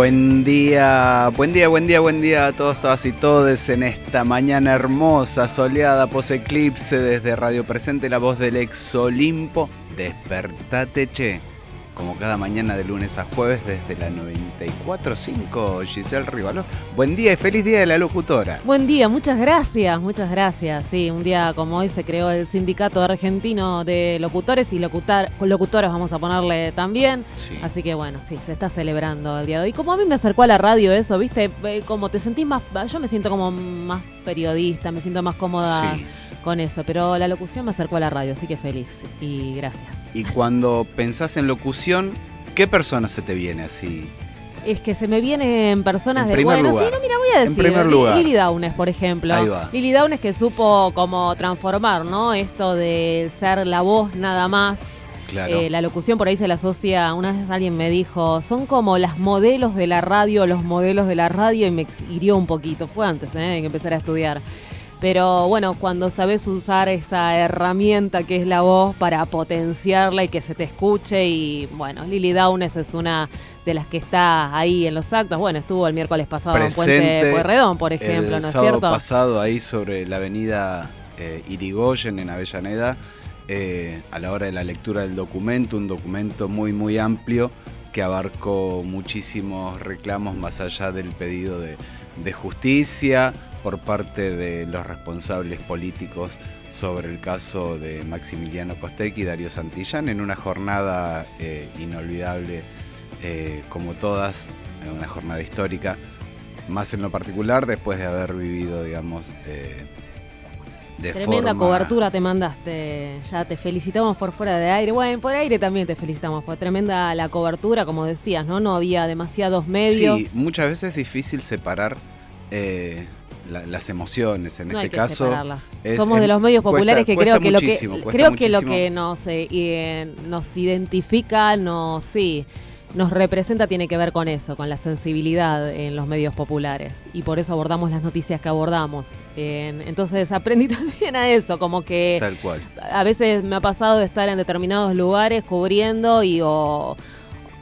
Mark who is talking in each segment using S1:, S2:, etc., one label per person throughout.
S1: Buen día, buen día, buen día, buen día a todos, todas y todes en esta mañana hermosa, soleada, pos eclipse desde Radio Presente, la voz del ex Olimpo. Despertate, che como cada mañana de lunes a jueves desde la 94.5, Giselle Rivaló. Buen día y feliz día de la locutora.
S2: Buen día, muchas gracias, muchas gracias. Sí, un día como hoy se creó el Sindicato Argentino de Locutores y locutar, locutoras vamos a ponerle también. Así que bueno, sí, se está celebrando el día de hoy. Como a mí me acercó a la radio eso, ¿viste? Eh, como te sentís más, yo me siento como más periodista, me siento más cómoda. Sí con eso, pero la locución me acercó a la radio, así que feliz y gracias.
S1: Y cuando pensás en locución, ¿qué persona se te viene así?
S2: Es que se me vienen personas de bueno, sí, no, mira, voy a decir, Lili Downes, por ejemplo. Ahí va. Lili Downes que supo como transformar, ¿no? Esto de ser la voz nada más. Claro. Eh, la locución por ahí se la asocia, una vez alguien me dijo, son como las modelos de la radio, los modelos de la radio, y me hirió un poquito, fue antes ¿eh? de que empezar a estudiar. Pero bueno, cuando sabes usar esa herramienta que es la voz para potenciarla y que se te escuche, y bueno, Lily Downes es una de las que está ahí en los actos. Bueno, estuvo el miércoles pasado en Puente Pueyrredón, por ejemplo, ¿no es cierto? El
S1: pasado ahí sobre la avenida eh, Irigoyen en Avellaneda, eh, a la hora de la lectura del documento, un documento muy, muy amplio que abarcó muchísimos reclamos más allá del pedido de, justicia por parte de los responsables políticos sobre el caso de Maximiliano Costec y Darío Santillán en una jornada eh, inolvidable eh, como todas, una jornada histórica, más en lo particular después de haber vivido, digamos,
S2: de Tremenda cobertura te mandaste, ya te felicitamos por fuera de aire, bueno, por aire también te felicitamos, por tremenda la cobertura, como decías, ¿no? No había demasiados medios.
S1: Sí, muchas veces es difícil separar las emociones en este caso.
S2: Somos de los medios populares que creo que lo que creo que lo que nos eh, nos identifica, nos sí, nos representa tiene que ver con eso, con la sensibilidad en los medios populares y por eso abordamos las noticias que abordamos. entonces aprendí también a eso, como que
S1: Tal cual.
S2: a veces me ha pasado de estar en determinados lugares cubriendo y o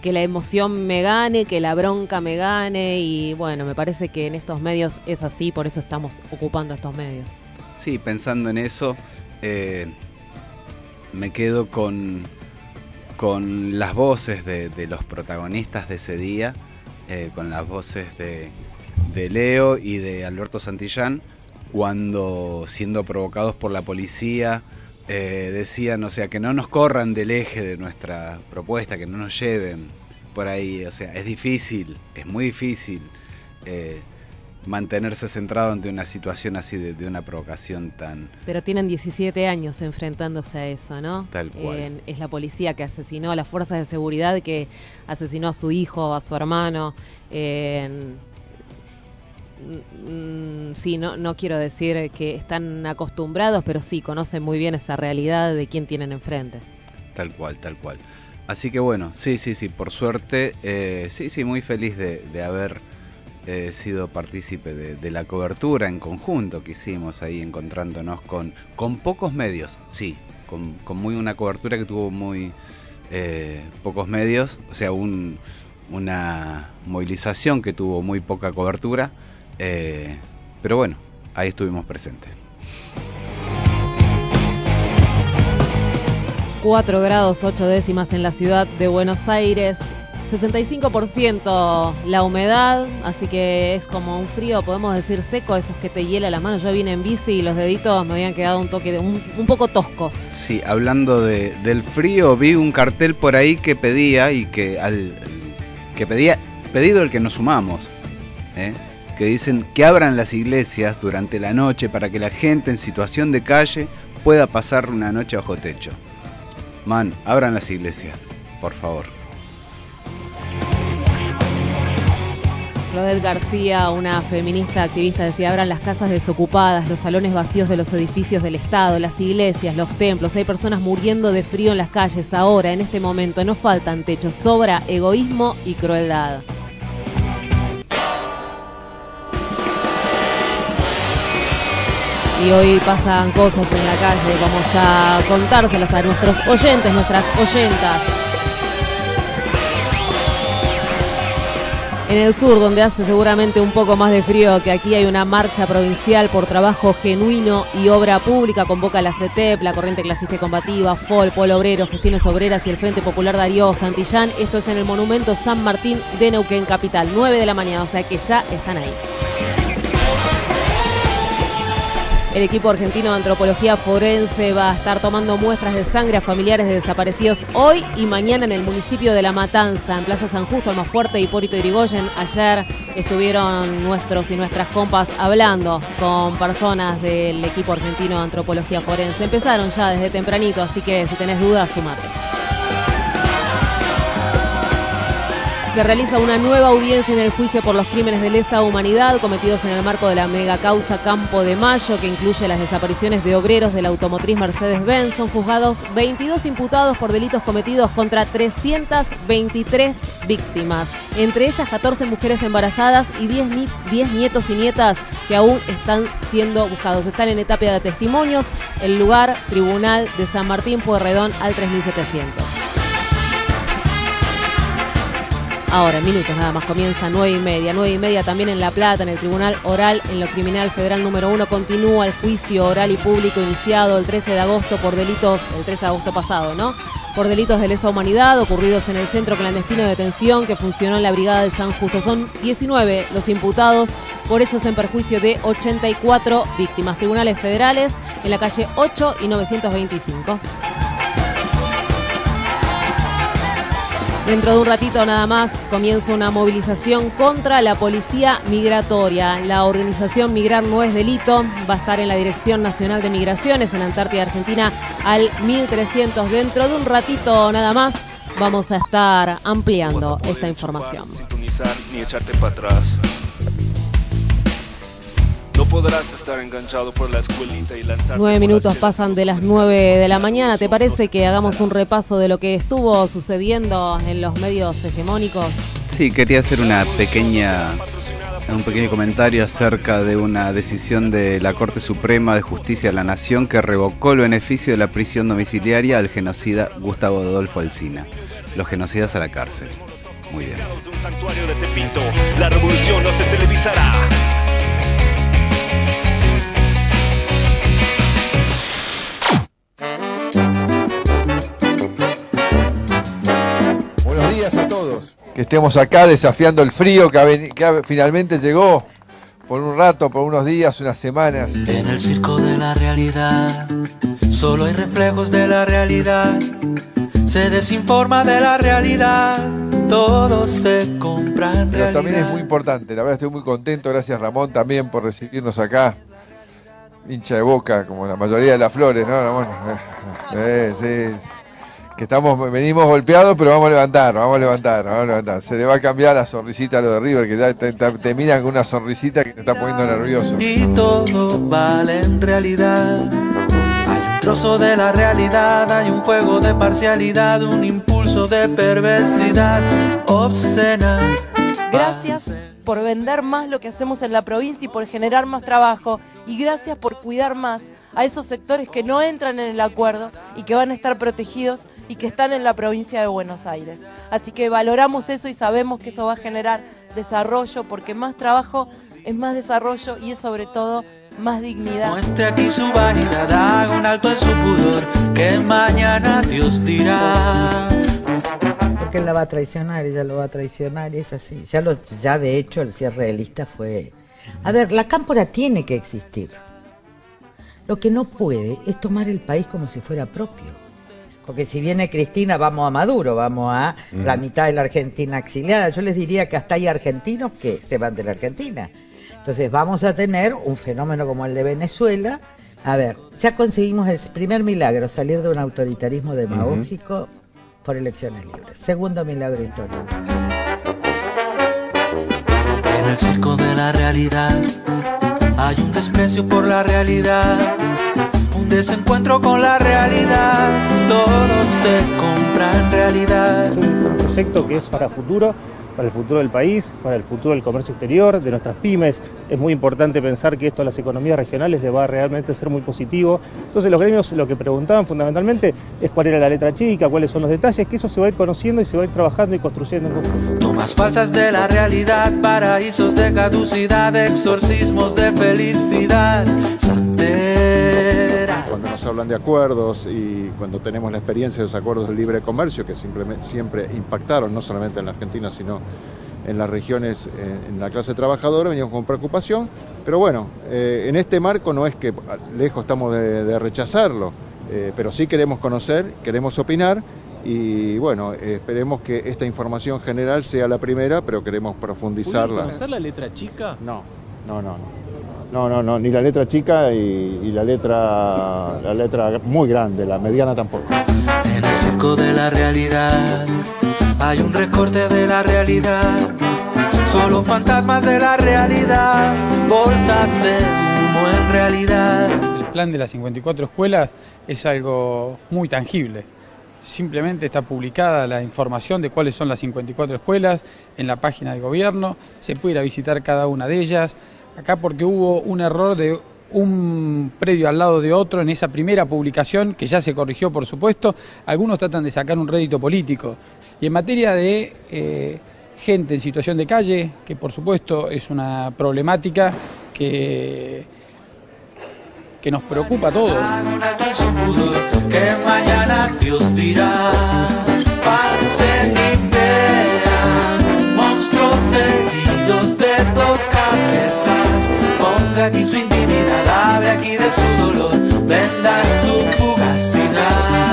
S2: que la emoción me gane, que la bronca me gane y bueno, me parece que en estos medios es así, por eso estamos ocupando estos medios.
S1: Sí, pensando en eso, eh, me quedo con, con las voces de, los protagonistas de ese día, eh, con las voces de, de Leo y de Alberto Santillán, cuando siendo provocados por la policía, eh, decían, o sea, que no nos corran del eje de nuestra propuesta, que no nos lleven por ahí, o sea, es difícil, es muy difícil eh, mantenerse centrado ante una situación así de, una provocación tan...
S2: Pero tienen 17 años enfrentándose a eso, ¿no?
S1: Tal cual.
S2: es la policía que asesinó a las fuerzas de seguridad que asesinó a su hijo, a su hermano. Mm, sí, no, no quiero decir que están acostumbrados, pero sí conocen muy bien esa realidad de quién tienen enfrente.
S1: Tal cual, tal cual. Así que bueno, sí, sí, sí, por suerte, eh, sí, sí, muy feliz de, haber eh, sido partícipe de, la cobertura en conjunto que hicimos ahí, encontrándonos con, con pocos medios, sí, con, con muy una cobertura que tuvo muy eh, pocos medios, o sea, un, una movilización que tuvo muy poca cobertura eh, pero bueno, ahí estuvimos presentes.
S2: 4 grados 8 décimas en la ciudad de Buenos Aires. 65% la humedad, así que es como un frío, podemos decir seco, esos que te hiela las manos. Yo vine en bici y los deditos me habían quedado un toque de un, poco toscos.
S1: Sí, hablando de, del frío, vi un cartel por ahí que pedía y que al que pedía pedido el que nos sumamos, ¿eh? que dicen que abran las iglesias durante la noche para que la gente en situación de calle pueda pasar una noche bajo techo. Man, abran las iglesias, por favor.
S2: Claudette García, una feminista activista, decía, abran las casas desocupadas, los salones vacíos de los edificios del Estado, las iglesias, los templos. Hay personas muriendo de frío en las calles ahora, en este momento. No faltan techos, sobra egoísmo y crueldad. Y hoy pasan cosas en la calle, vamos a contárselas a nuestros oyentes, nuestras oyentas. En el sur, donde hace seguramente un poco más de frío que aquí, hay una marcha provincial por trabajo genuino y obra pública. Convoca la CETEP, la Corriente Clasista y Combativa, FOL, Polo Obrero, Gestiones Obreras y el Frente Popular Darío Santillán. Esto es en el Monumento San Martín de Neuquén Capital, 9 de la mañana, o sea que ya están ahí. El equipo argentino de antropología forense va a estar tomando muestras de sangre a familiares de desaparecidos hoy y mañana en el municipio de La Matanza, en Plaza San Justo, Almafuerte y Hipólito Irigoyen. Ayer estuvieron nuestros y nuestras compas hablando con personas del equipo argentino de antropología forense. Empezaron ya desde tempranito, así que si tenés dudas, sumate. Se realiza una nueva audiencia en el juicio por los crímenes de lesa humanidad cometidos en el marco de la mega causa Campo de Mayo, que incluye las desapariciones de obreros de la automotriz Mercedes-Benz. Son juzgados 22 imputados por delitos cometidos contra 323 víctimas, entre ellas 14 mujeres embarazadas y 10, 10 nietos y nietas que aún están siendo buscados. Están en etapa de testimonios. El lugar, Tribunal de San Martín Pueyrredón al 3700. Ahora, minutos nada más, comienza nueve y media. Nueve y media también en La Plata, en el Tribunal Oral, en lo Criminal Federal número uno, continúa el juicio oral y público iniciado el 13 de agosto por delitos, el 13 de agosto pasado, ¿no? Por delitos de lesa humanidad ocurridos en el centro clandestino de detención que funcionó en la Brigada de San Justo. Son 19 los imputados por hechos en perjuicio de 84 víctimas. Tribunales federales en la calle 8 y 925. Dentro de un ratito nada más comienza una movilización contra la policía migratoria. La organización Migrar no es delito va a estar en la Dirección Nacional de Migraciones en la Antártida Argentina al 1300. Dentro de un ratito nada más vamos a estar ampliando esta información. Ni echarte para atrás. Podrás estar enganchado por la escuelita y lanzar. Nueve minutos pasan de las nueve de la mañana. ¿Te parece que hagamos un repaso de lo que estuvo sucediendo en los medios hegemónicos?
S1: Sí, quería hacer una pequeña un pequeño comentario acerca de una decisión de la Corte Suprema de Justicia de la Nación que revocó el beneficio de la prisión domiciliaria al genocida Gustavo Adolfo Alsina. Los genocidas a la cárcel. Muy bien. La revolución no se televisará.
S3: Que estemos acá desafiando el frío que, finalmente llegó por un rato, por unos días, unas semanas.
S4: En el circo de la realidad, solo hay reflejos de la realidad. Se desinforma de la realidad, todo se compra en
S3: Pero también es muy importante, la verdad estoy muy contento, gracias Ramón también por recibirnos acá. Hincha de boca, como la mayoría de las flores, ¿no, Ramón? Eh, sí que estamos, venimos golpeados, pero vamos a levantar, vamos a levantar, vamos a levantar. Se le va a cambiar la sonrisita a lo de River, que ya te, miran con una sonrisita que te está poniendo nervioso.
S4: Y todo vale en realidad. Hay un trozo de la realidad, hay un juego de parcialidad, un impulso de perversidad obscena.
S5: Gracias por vender más lo que hacemos en la provincia y por generar más trabajo. Y gracias por cuidar más a esos sectores que no entran en el acuerdo y que van a estar protegidos y que están en la provincia de Buenos Aires. Así que valoramos eso y sabemos que eso va a generar desarrollo porque más trabajo es más desarrollo y es sobre todo más dignidad.
S4: Muestre aquí su vanidad, haga un alto en su pudor, que mañana Dios dirá.
S6: Porque él la va a traicionar, ella lo va a traicionar, y es así. Ya, lo, ya de hecho el cierre de lista fue... A ver, la cámpora tiene que existir. Lo que no puede es tomar el país como si fuera propio. Porque si viene Cristina, vamos a Maduro, vamos a la mitad de la Argentina exiliada. Yo les diría que hasta hay argentinos que se van de la Argentina. Entonces vamos a tener un fenómeno como el de Venezuela. A ver, ya conseguimos el primer milagro, salir de un autoritarismo demagógico por elecciones libres. Segundo milagro histórico.
S4: En el circo de la realidad hay un desprecio por la realidad, un desencuentro con la realidad, todo se compra en realidad.
S7: Es un proyecto que es para futuro para el futuro del país, para el futuro del comercio exterior, de nuestras pymes. Es muy importante pensar que esto a las economías regionales le va a realmente ser muy positivo. Entonces los gremios lo que preguntaban fundamentalmente es cuál era la letra chica, cuáles son los detalles, que eso se va a ir conociendo y se va a ir trabajando y construyendo en conjunto.
S4: Tomas falsas de la realidad, paraísos de caducidad, exorcismos de felicidad.
S8: Cuando nos hablan de acuerdos y cuando tenemos la experiencia de los acuerdos de libre comercio que simplemente, siempre impactaron no solamente en la Argentina, sino en las regiones, en, la clase trabajadora, veníamos con preocupación, pero bueno, eh, en este marco no es que lejos estamos de, rechazarlo, eh, pero sí queremos conocer, queremos opinar y bueno, esperemos que esta información general sea la primera, pero queremos profundizarla.
S9: conocer la letra chica?
S8: No, no, no. no. No, no, no, ni la letra chica y, la letra la letra muy grande, la mediana tampoco.
S4: En el circo de la realidad hay un recorte de la realidad. Solo fantasmas de la realidad, bolsas de humo en realidad.
S10: El plan de las 54 escuelas es algo muy tangible. Simplemente está publicada la información de cuáles son las 54 escuelas en la página del gobierno, se puede ir a visitar cada una de ellas, acá porque hubo un error de un predio al lado de otro en esa primera publicación, que ya se corrigió por supuesto, algunos tratan de sacar un rédito político. Y en materia de eh, gente en situación de calle, que por supuesto es una problemática que, que nos preocupa a todos.
S4: Que mañana Dios monstruos de dos cabezas aquí su intimidad, hable aquí de su dolor, venda su fugacidad.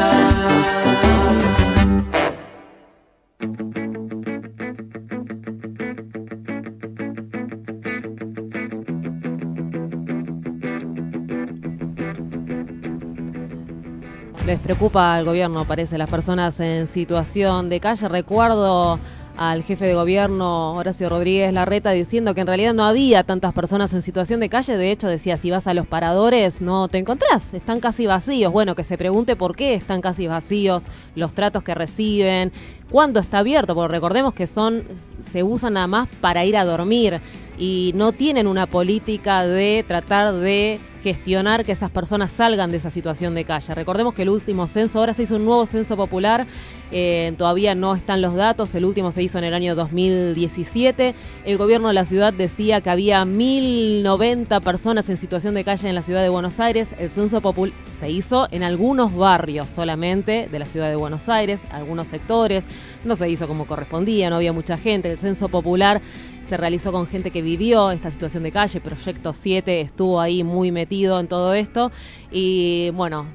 S2: Les preocupa al gobierno, parece, las personas en situación de calle. Recuerdo al jefe de gobierno Horacio Rodríguez Larreta diciendo que en realidad no había tantas personas en situación de calle. De hecho, decía, si vas a los paradores no te encontrás, están casi vacíos. Bueno, que se pregunte por qué están casi vacíos, los tratos que reciben, cuándo está abierto, porque recordemos que son se usan nada más para ir a dormir y no tienen una política de tratar de gestionar que esas personas salgan de esa situación de calle. Recordemos que el último censo, ahora se hizo un nuevo censo popular, eh, todavía no están los datos, el último se hizo en el año 2017. El gobierno de la ciudad decía que había 1.090 personas en situación de calle en la ciudad de Buenos Aires. El censo popular se hizo en algunos barrios solamente de la ciudad de Buenos Aires, algunos sectores, no se hizo como correspondía, no había mucha gente. El censo popular se realizó con gente que vivió esta situación de calle. Proyecto 7 estuvo ahí muy metido en todo esto. Y bueno,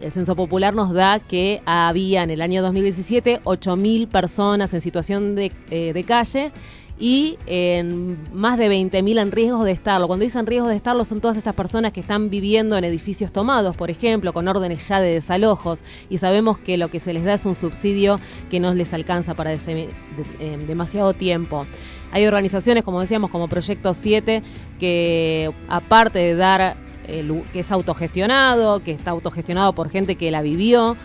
S2: el Censo Popular nos da que había en el año 2017 8.000 personas en situación de, eh, de calle y en más de 20.000 en riesgo de estarlo. Cuando dicen riesgo de estarlo son todas estas personas que están viviendo en edificios tomados, por ejemplo, con órdenes ya de desalojos y sabemos que lo que se les da es un subsidio que no les alcanza para eh, demasiado tiempo. Hay organizaciones, como decíamos, como Proyecto 7, que aparte de dar, que es autogestionado, que está autogestionado por gente que la vivió,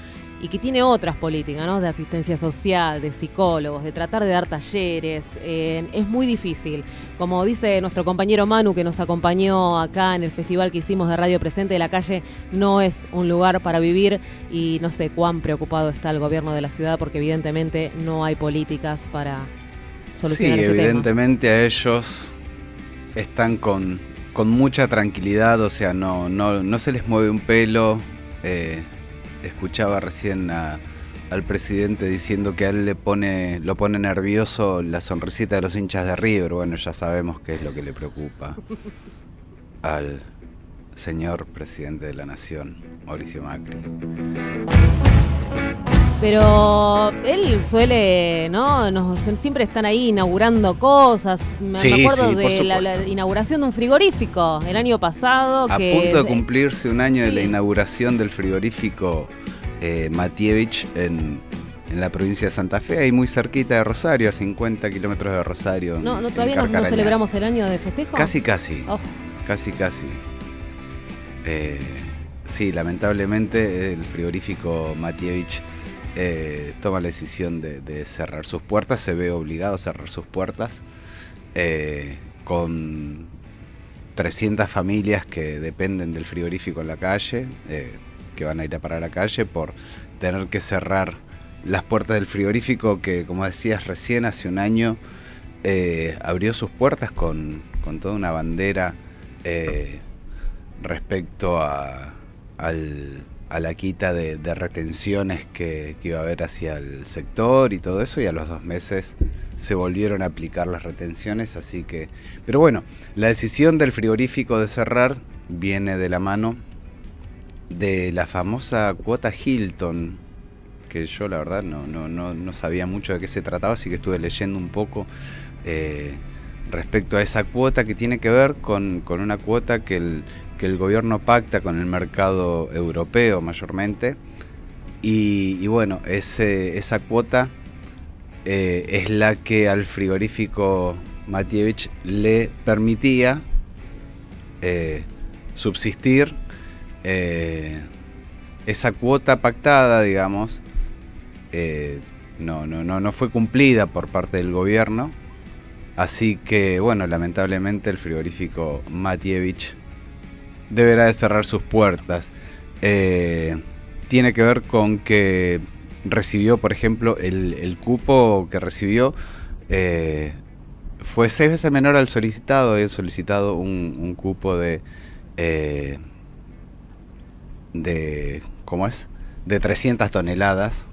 S2: y que tiene otras políticas, ¿no? De asistencia social, de psicólogos, de tratar de dar talleres. Eh, es muy difícil. Como dice nuestro compañero Manu, que nos acompañó acá en el festival que hicimos de Radio Presente de la Calle, no es un lugar para vivir y no sé cuán preocupado está el gobierno de la ciudad porque evidentemente no hay políticas para solucionar
S1: sí,
S2: este
S1: evidentemente a ellos están con, con mucha tranquilidad, o sea, no, no, no se les mueve un pelo. Eh, escuchaba recién a al presidente diciendo que a él le pone, lo pone nervioso la sonrisita de los hinchas de River. Bueno, ya sabemos qué es lo que le preocupa al señor presidente de la Nación, Mauricio Macri.
S2: Pero él suele, ¿no? Nos, siempre están ahí inaugurando cosas. Me, acuerdo de la, inauguración de un frigorífico el año pasado.
S1: A punto de cumplirse un año de la inauguración del frigorífico eh, Matievich en, la provincia de Santa Fe, ahí muy cerquita de Rosario, a 50 kilómetros de Rosario.
S2: No, no todavía no, celebramos el año de festejo.
S1: Casi, casi. Oh. Casi, casi. Eh, sí, lamentablemente el frigorífico Matievich eh, toma la decisión de, cerrar sus puertas, se ve obligado a cerrar sus puertas eh, con 300 familias que dependen del frigorífico en la calle, eh, que van a ir a parar a la calle por tener que cerrar las puertas del frigorífico que, como decías recién, hace un año abrió sus puertas con, con toda una bandera respecto a, al a la quita de, retenciones que, iba a haber hacia el sector y todo eso, y a los dos meses se volvieron a aplicar las retenciones, así que... Pero bueno, la decisión del frigorífico de cerrar viene de la mano de la famosa cuota Hilton, que yo la verdad no, no, no, sabía mucho de qué se trataba, así que estuve leyendo un poco eh, respecto a esa cuota que tiene que ver con, con una cuota que el, que el gobierno pacta con el mercado europeo mayormente. Y, bueno, esa cuota eh, es la que al frigorífico Matievich le permitía eh, subsistir. Eh, esa cuota pactada, digamos, no, no, no, no fue cumplida por parte del gobierno. Así que, bueno, lamentablemente el frigorífico Matievich deberá de cerrar sus puertas. Eh, tiene que ver con que recibió, por ejemplo, el, cupo que recibió eh, fue seis veces menor al solicitado. He solicitado un, cupo de, eh, de, ¿cómo es? De 300 toneladas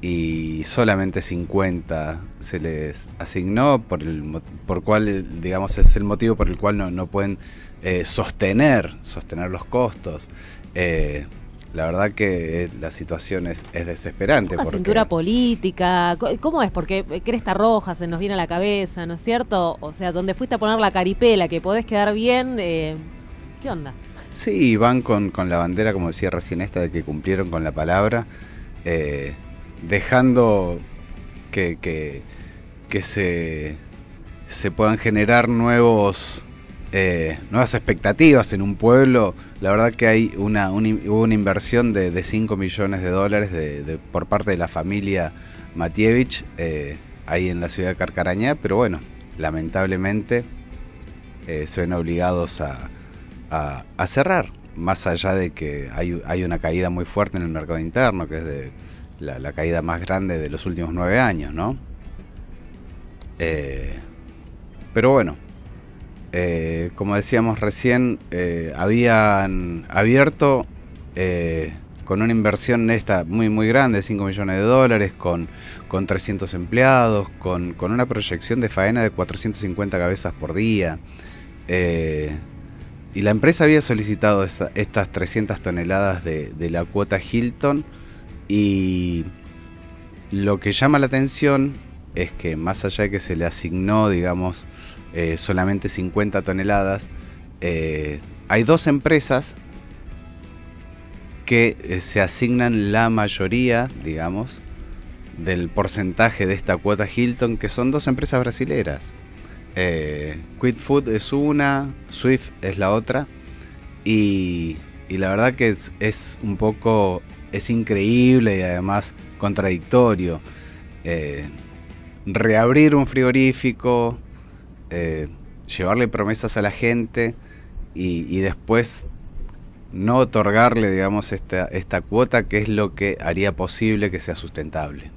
S1: y solamente 50 se les asignó por el por cual digamos es el motivo por el cual no, no pueden eh, sostener, sostener los costos. Eh, la verdad que eh, la situación es, es desesperante.
S2: La cintura política, ¿cómo es? Porque cresta roja se nos viene a la cabeza, ¿no es cierto? O sea, donde fuiste a poner la caripela, que podés quedar bien, ¿qué onda?
S1: Sí, van con, con, la bandera, como decía recién esta, de que cumplieron con la palabra, dejando que, que, que se, se puedan generar nuevos eh, nuevas expectativas en un pueblo. La verdad que hay una, hubo una inversión de, de 5 millones de dólares por parte de la familia Matievich eh, ahí en la ciudad de Carcarañá, pero bueno, lamentablemente eh, se ven obligados a, a, cerrar, más allá de que hay, hay, una caída muy fuerte en el mercado interno, que es de la, la caída más grande de los últimos nueve años, ¿no? pero bueno, eh, como decíamos recién, eh, habían abierto eh, con una inversión esta muy muy grande, 5 millones de dólares, con, con 300 empleados, con, una proyección de faena de 450 cabezas por día. y la empresa había solicitado estas 300 toneladas de, de la cuota Hilton y lo que llama la atención es que más allá de que se le asignó, digamos, eh, solamente 50 toneladas. Eh, hay dos empresas que eh, se asignan la mayoría, digamos, del porcentaje de esta cuota Hilton, que son dos empresas brasileras. Eh, Food es una, Swift es la otra, y, la verdad que es, es, un poco, es increíble y además contradictorio. reabrir un frigorífico, eh, llevarle promesas a la gente y, después no otorgarle, digamos, esta, esta cuota que es lo que haría posible que sea sustentable.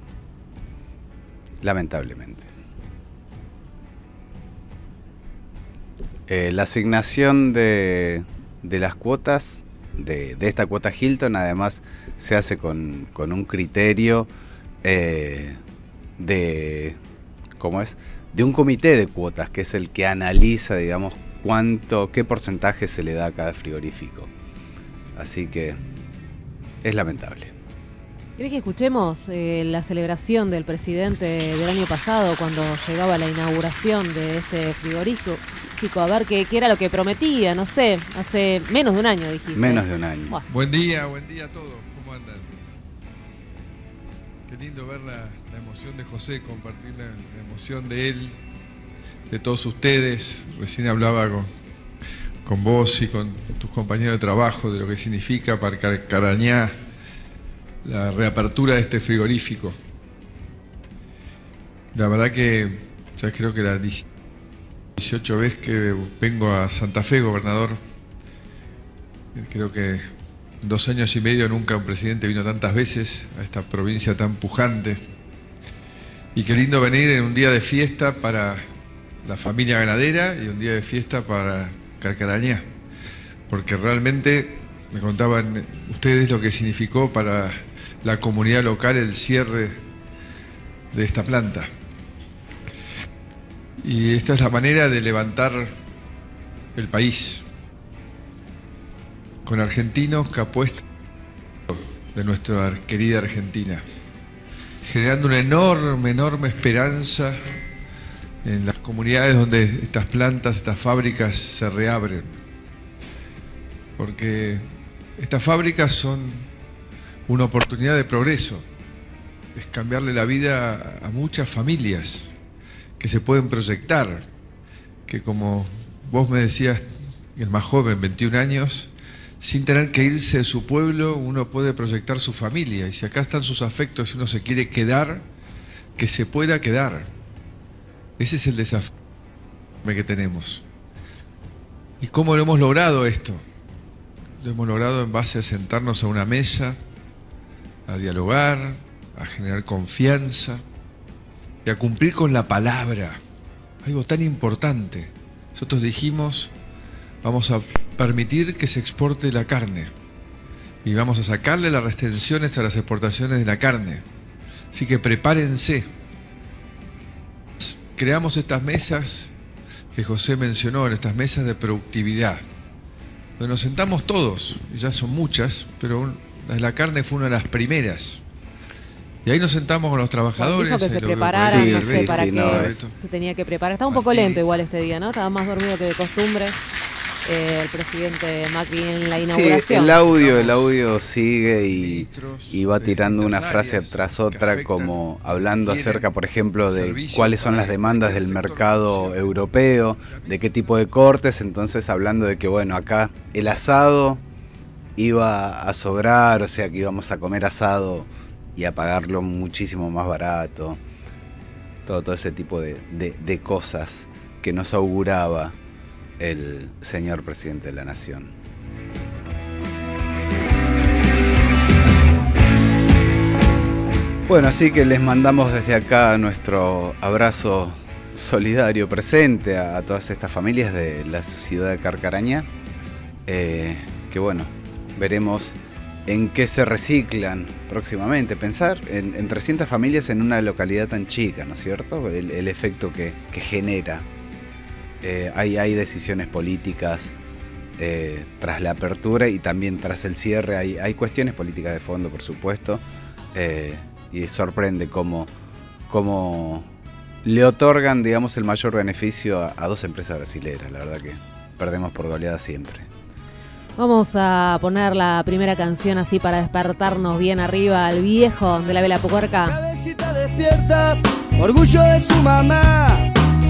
S1: Lamentablemente. Eh, la asignación de, de las cuotas de, esta cuota Hilton además se hace con, un criterio eh, de, ¿cómo es? De un comité de cuotas, que es el que analiza, digamos, cuánto, qué porcentaje se le da a cada frigorífico. Así que es lamentable.
S2: ¿Crees que escuchemos eh, la celebración del presidente del año pasado cuando llegaba la inauguración de este frigorífico? A ver qué, era lo que prometía, no sé, hace menos de un año dijiste.
S1: Menos de un año.
S3: Buen día, buen día a todos, ¿cómo andan? Qué lindo ver la, emoción de José, compartir la, emoción de él, de todos ustedes. Recién hablaba con, con vos y con tus compañeros de trabajo de lo que significa para Carañá la reapertura de este frigorífico. La verdad que ya creo que la 18 veces que vengo a Santa Fe, gobernador. Creo que en dos años y medio nunca un presidente vino tantas veces a esta provincia tan pujante. Y qué lindo venir en un día de fiesta para la familia ganadera y un día de fiesta para Carcarañá. Porque realmente me contaban ustedes lo que significó para la comunidad local el cierre de esta planta. Y esta es la manera de levantar el país con argentinos que apuestan de nuestra querida Argentina, generando una enorme, enorme esperanza en las comunidades donde estas plantas, estas fábricas se reabren. Porque estas fábricas son una oportunidad de progreso, es cambiarle la vida a muchas familias que se pueden proyectar, que como vos me decías, el más joven, 21 años, sin tener que irse de su pueblo, uno puede proyectar su familia. Y si acá están sus afectos y uno se quiere quedar, que se pueda quedar. Ese es el desafío que tenemos. ¿Y cómo lo hemos logrado esto? Lo hemos logrado en base a sentarnos a una mesa, a dialogar, a generar confianza, y a cumplir con la palabra. Algo tan importante. Nosotros dijimos, vamos a permitir que se exporte la carne y vamos a sacarle las restricciones a las exportaciones de la carne. Así que prepárense. Creamos estas mesas que José mencionó, en estas mesas de productividad, donde nos sentamos todos, y ya son muchas, pero la carne fue una de las primeras. Y ahí nos sentamos con los trabajadores.
S2: Dijo que se prepararan, no sé para qué se tenía que preparar. Estaba un poco lento igual este día, ¿no? Estaba más dormido que de costumbre. Eh, el presidente Macri en la inauguración.
S1: Sí, el audio, el audio sigue y, va tirando una frase tras otra, como hablando acerca, por ejemplo, de cuáles son las demandas del mercado europeo, de qué tipo de cortes, entonces hablando de que, bueno, acá el asado iba a sobrar, o sea que íbamos a comer asado y a pagarlo muchísimo más barato. Todo, todo ese tipo de, de, cosas que nos auguraba el señor presidente de la nación. Bueno, así que les mandamos desde acá nuestro abrazo solidario presente a, todas estas familias de la ciudad de Carcaraña. Eh, que bueno, veremos en qué se reciclan próximamente. Pensar en, 300 familias en una localidad tan chica, ¿no es cierto? El, efecto que, genera. Eh, hay, hay, decisiones políticas eh, tras la apertura y también tras el cierre. Hay, hay cuestiones políticas de fondo, por supuesto. Eh, y sorprende cómo, cómo, le otorgan, digamos, el mayor beneficio a, a dos empresas brasileras. La verdad que perdemos por goleada siempre.
S2: Vamos a poner la primera canción así para despertarnos bien arriba al viejo de la vela puerca.
S9: Cabecita despierta, orgullo de su mamá.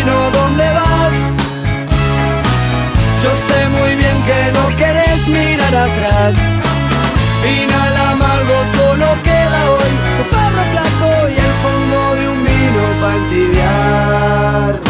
S9: camino donde vas. Yo sé muy bien que no querés mirar atrás. Final amargo solo queda hoy, un perro flaco y el fondo de un vino para entibiar.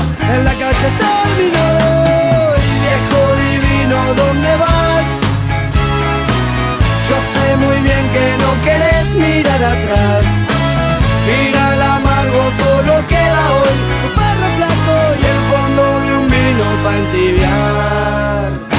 S9: en la calle terminó. Y viejo divino, ¿dónde vas? Yo sé muy bien que no querés mirar atrás. Final amargo solo queda hoy tu perro flaco y el fondo de un vino para entibiar.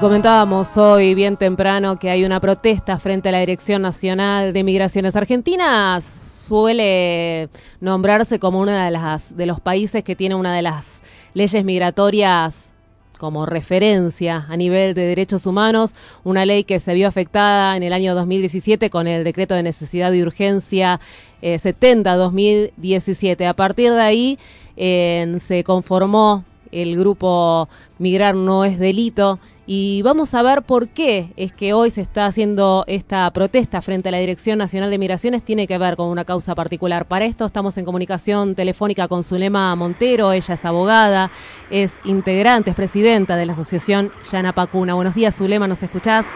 S2: Comentábamos hoy bien temprano que hay una protesta frente a la Dirección Nacional de Migraciones Argentinas suele nombrarse como una de las de los países que tiene una de las leyes migratorias como referencia a nivel de derechos humanos, una ley que se vio afectada en el año 2017 con el decreto de necesidad y urgencia 70-2017. Eh, a partir de ahí se conformó el grupo Migrar no es delito y vamos a ver por qué es que hoy se está haciendo esta protesta frente a la Dirección Nacional de Migraciones. Tiene que ver con una causa particular. Para esto estamos en comunicación telefónica con Zulema Montero. Ella es abogada, es integrante, es presidenta de la Asociación Yana Pacuna. Buenos días, Zulema, ¿nos escuchás?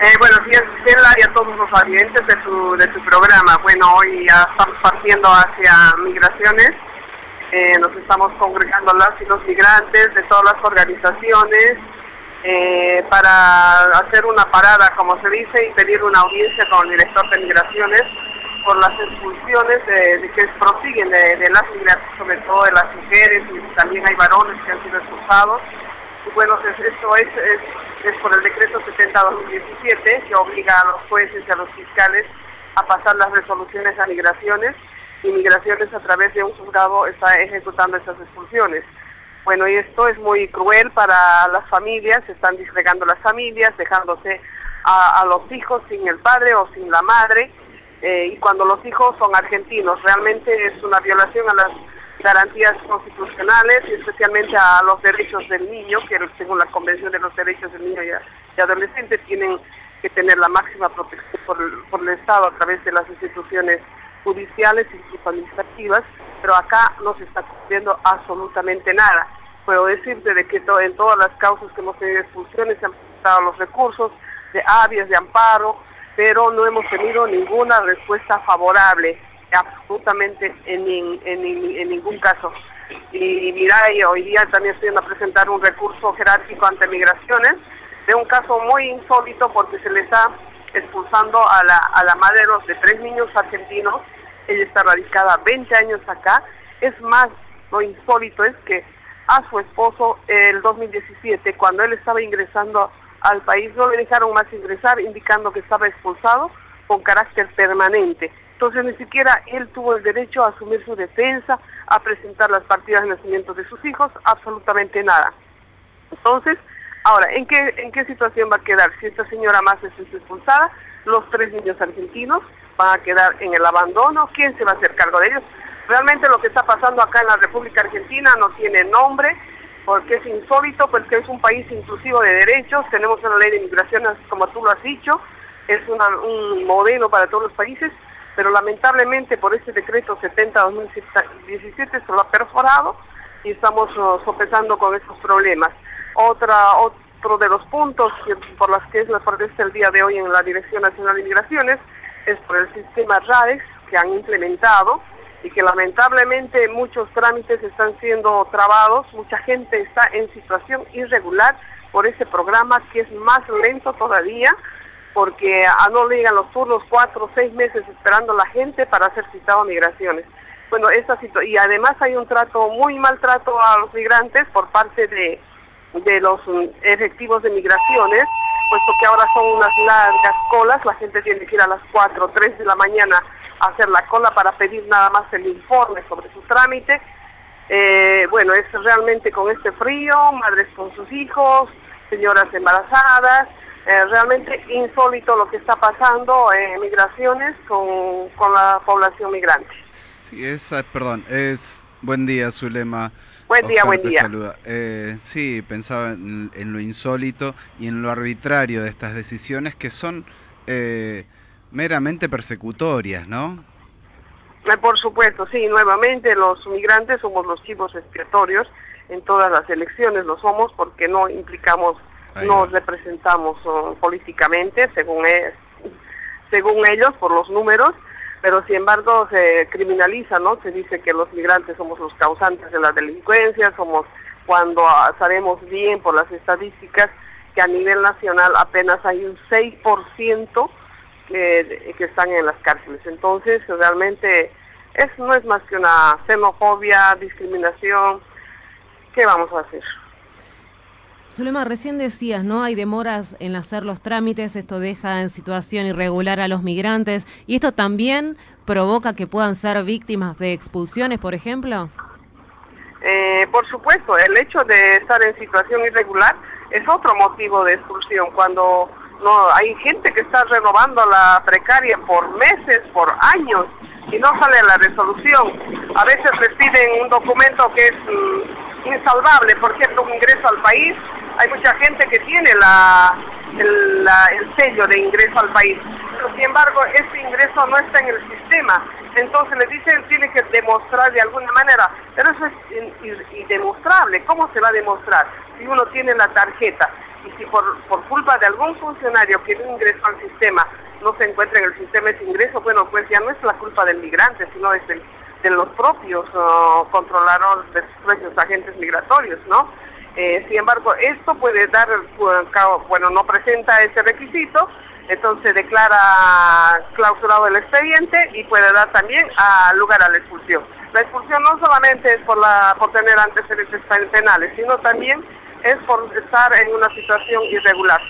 S11: Eh, buenos días, y a todos los oyentes de su, de su programa. Bueno, hoy estamos partiendo hacia migraciones. Eh, nos estamos congregando las y los migrantes de todas las organizaciones eh, para hacer una parada, como se dice, y pedir una audiencia con el director de migraciones por las expulsiones de, que prosiguen de, las migraciones, sobre todo de las mujeres, y también hay varones que han sido expulsados. Y bueno, esto es, es, por el decreto 70-2017 que obliga a los jueces y a los fiscales a pasar las resoluciones a migraciones y migraciones a través de un juzgado está ejecutando esas expulsiones. Bueno, y esto es muy cruel para las familias, se están disgregando las familias, dejándose a, los hijos sin el padre o sin la madre, eh, y cuando los hijos son argentinos, realmente es una violación a las garantías constitucionales y especialmente a los derechos del niño, que según la Convención de los Derechos del Niño y, Adolescente tienen que tener la máxima protección por el Estado a través de las instituciones judiciales y administrativas, pero acá no se está cumpliendo absolutamente nada. Puedo decirte de que en todas las causas que hemos tenido expulsiones se han presentado los recursos de avias, de amparo, pero no hemos tenido ninguna respuesta favorable, absolutamente en, ningún caso. Y mira, hoy día también estoy a presentar un recurso jerárquico ante migraciones de un caso muy insólito porque se les está expulsando a la, a la madre de tres niños argentinos ella está radicada 20 años acá. Es más, lo insólito es que a su esposo el 2017, cuando él estaba ingresando al país, no le dejaron más ingresar, indicando que estaba expulsado con carácter permanente. Entonces ni siquiera él tuvo el derecho a asumir su defensa, a presentar las partidas de nacimiento de sus hijos, absolutamente nada. Entonces, ahora, ¿en qué, en qué situación va a quedar? Si esta señora más es expulsada, los tres niños argentinos, van a quedar en el abandono, ¿quién se va a hacer cargo de ellos? Realmente lo que está pasando acá en la República Argentina no tiene nombre, porque es insólito, porque es un país inclusivo de derechos, tenemos una ley de inmigración, como tú lo has dicho, es un modelo para todos los países, pero lamentablemente por este decreto 70-2017 se lo ha perforado y estamos uh, sopesando con estos problemas. Otra, otro de los puntos por los que es la protesta el día de hoy en la Dirección Nacional de Inmigraciones es por el sistema RADEX que han implementado y que lamentablemente muchos trámites están siendo trabados, mucha gente está en situación irregular por ese programa que es más lento todavía, porque a no le llegan los turnos cuatro o seis meses esperando la gente para ser citado a migraciones. Bueno, esta y además hay un trato, muy maltrato a los migrantes por parte de, de los mm, efectivos de migraciones, puesto que ahora son unas largas colas, la gente tiene que ir a las 4 o 3 de la mañana a hacer la cola para pedir nada más el informe sobre su trámite. Eh, bueno, es realmente con este frío, madres con sus hijos, señoras embarazadas, eh, realmente insólito lo que está pasando en migraciones con, con la población migrante.
S1: Sí, es, perdón, es buen día, Zulema.
S11: Buen día, buen día.
S1: Eh, sí, pensaba en, lo insólito y en lo arbitrario de estas decisiones que son eh, meramente persecutorias, ¿no?
S11: Eh, por supuesto, sí, nuevamente los migrantes somos los chivos expiatorios en todas las elecciones, lo somos porque no implicamos, no representamos uh, políticamente, según, es, según ellos, por los números, pero sin embargo se criminaliza, ¿no? Se dice que los migrantes somos los causantes de la delincuencia, somos cuando sabemos bien por las estadísticas que a nivel nacional apenas hay un 6% que, que están en las cárceles. Entonces, realmente es, no es más que una xenofobia, discriminación. ¿Qué vamos a hacer?
S2: Zulema, recién decías, ¿no? Hay demoras en hacer los trámites, esto deja en situación irregular a los migrantes y esto también provoca que puedan ser víctimas de expulsiones, por ejemplo.
S11: Eh, por supuesto, el hecho de estar en situación irregular es otro motivo de expulsión. Cuando no hay gente que está renovando la precaria por meses, por años y no sale la resolución. A veces les piden un documento que es mm, insalvable, por ejemplo, un ingreso al país hay mucha gente que tiene la, el, sello de ingreso al país, pero sin embargo ese ingreso no está en el sistema. Entonces le dicen tiene que demostrar de alguna manera, pero eso es indemostrable. ¿Cómo se va a demostrar? Si uno tiene la tarjeta y si por, por culpa de algún funcionario que no ingresó al sistema no se encuentra en el sistema ese ingreso, bueno, pues ya no es la culpa del migrante, sino es de los propios uh, controladores de sus propios agentes migratorios, ¿no? Eh, sin embargo, esto puede dar, bueno, no presenta ese requisito, entonces declara clausurado el expediente y puede dar también a lugar a la expulsión. La expulsión no solamente es por, la, por tener antecedentes penales, sino también es por estar en una situación irregular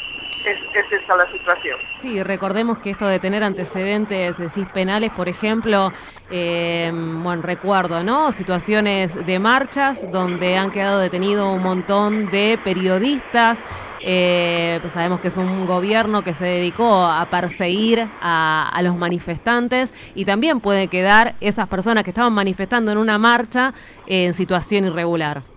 S11: es, es esa la situación.
S2: Sí, recordemos que esto de tener antecedentes, decís, penales, por ejemplo, eh, bueno, recuerdo, ¿no? Situaciones de marchas donde han quedado detenidos un montón de periodistas. Eh, pues sabemos que es un gobierno que se dedicó a perseguir a, los manifestantes y también puede quedar esas personas que estaban manifestando en una marcha en situación irregular.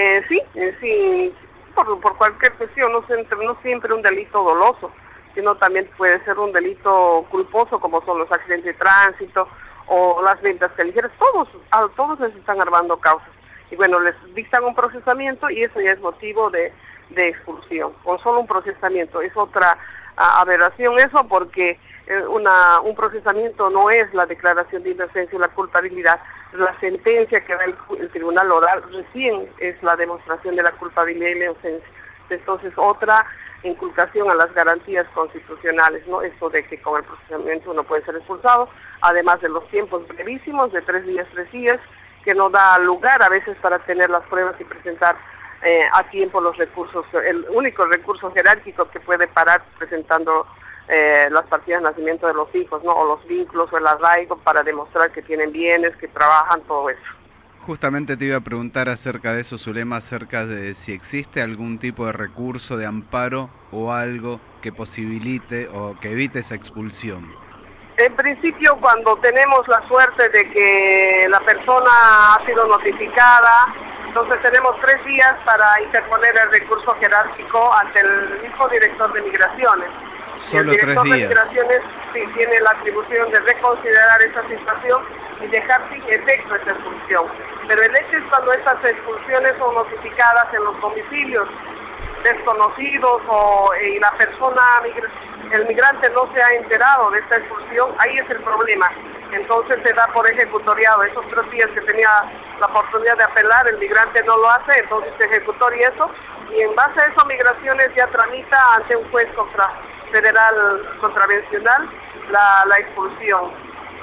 S11: Eh, sí, eh, sí, por, cualquier cuestión, no no siempre un delito doloso, sino también puede ser un delito culposo como son los accidentes de tránsito o las ventas callejeras, todos, a todos les están armando causas. Y bueno, les dictan un procesamiento y eso ya es motivo de, de expulsión, con solo un procesamiento. Es otra aberración eso porque eh, una, un procesamiento no es la declaración de inocencia y la culpabilidad. La sentencia que da el, tribunal oral recién es la demostración de la culpabilidad y la inocencia. Entonces, otra inculcación a las garantías constitucionales, ¿no? Eso de que con el procesamiento uno puede ser expulsado, además de los tiempos brevísimos, de tres días, tres días, que no da lugar a veces para tener las pruebas y presentar eh, a tiempo los recursos, el único recurso jerárquico que puede parar presentando eh, las partidas de nacimiento de los hijos, ¿no? O los vínculos o el arraigo para demostrar que tienen bienes, que trabajan, todo eso.
S1: Justamente te iba a preguntar acerca de eso, Zulema, acerca de si existe algún tipo de recurso de amparo o algo que posibilite o que evite esa expulsión.
S11: En principio, cuando tenemos la suerte de que la persona ha sido notificada, entonces tenemos tres días para interponer el recurso jerárquico ante el mismo director de migraciones
S1: Solo el director
S11: de migraciones sí, tiene la atribución de reconsiderar esa situación y dejar sin efecto esa expulsión. Pero el hecho es cuando esas expulsiones son notificadas en los domicilios desconocidos o y la persona, el migrante no se ha enterado de esta expulsión, ahí es el problema. Entonces se da por ejecutoriado. Esos tres días que tenía la oportunidad de apelar, el migrante no lo hace, entonces se ejecutoria eso y en base a eso Migraciones ya tramita ante un juez contra, federal contravencional la, expulsión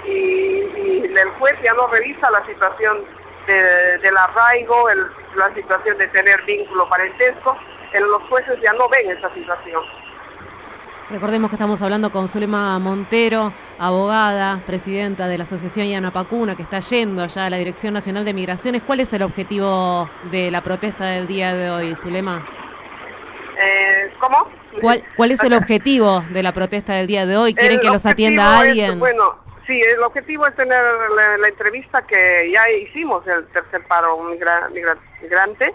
S11: y, el juez ya no revisa la situación del arraigo, la situación de tener vínculo parentesco, los jueces ya no ven esa situación.
S2: Recordemos que estamos hablando con Zulema Montero, abogada, presidenta de la Asociación Yanapacuna, que está yendo ya a la Dirección Nacional de Migraciones. ¿Cuál es el objetivo de la protesta del día de hoy, Zulema?
S11: Eh, ¿Cómo?
S2: ¿Cuál, es el objetivo de la protesta del día de hoy? ¿Quieren que los atienda alguien?
S11: bueno, sí, el objetivo es tener la, entrevista que ya hicimos, el tercer paro migrante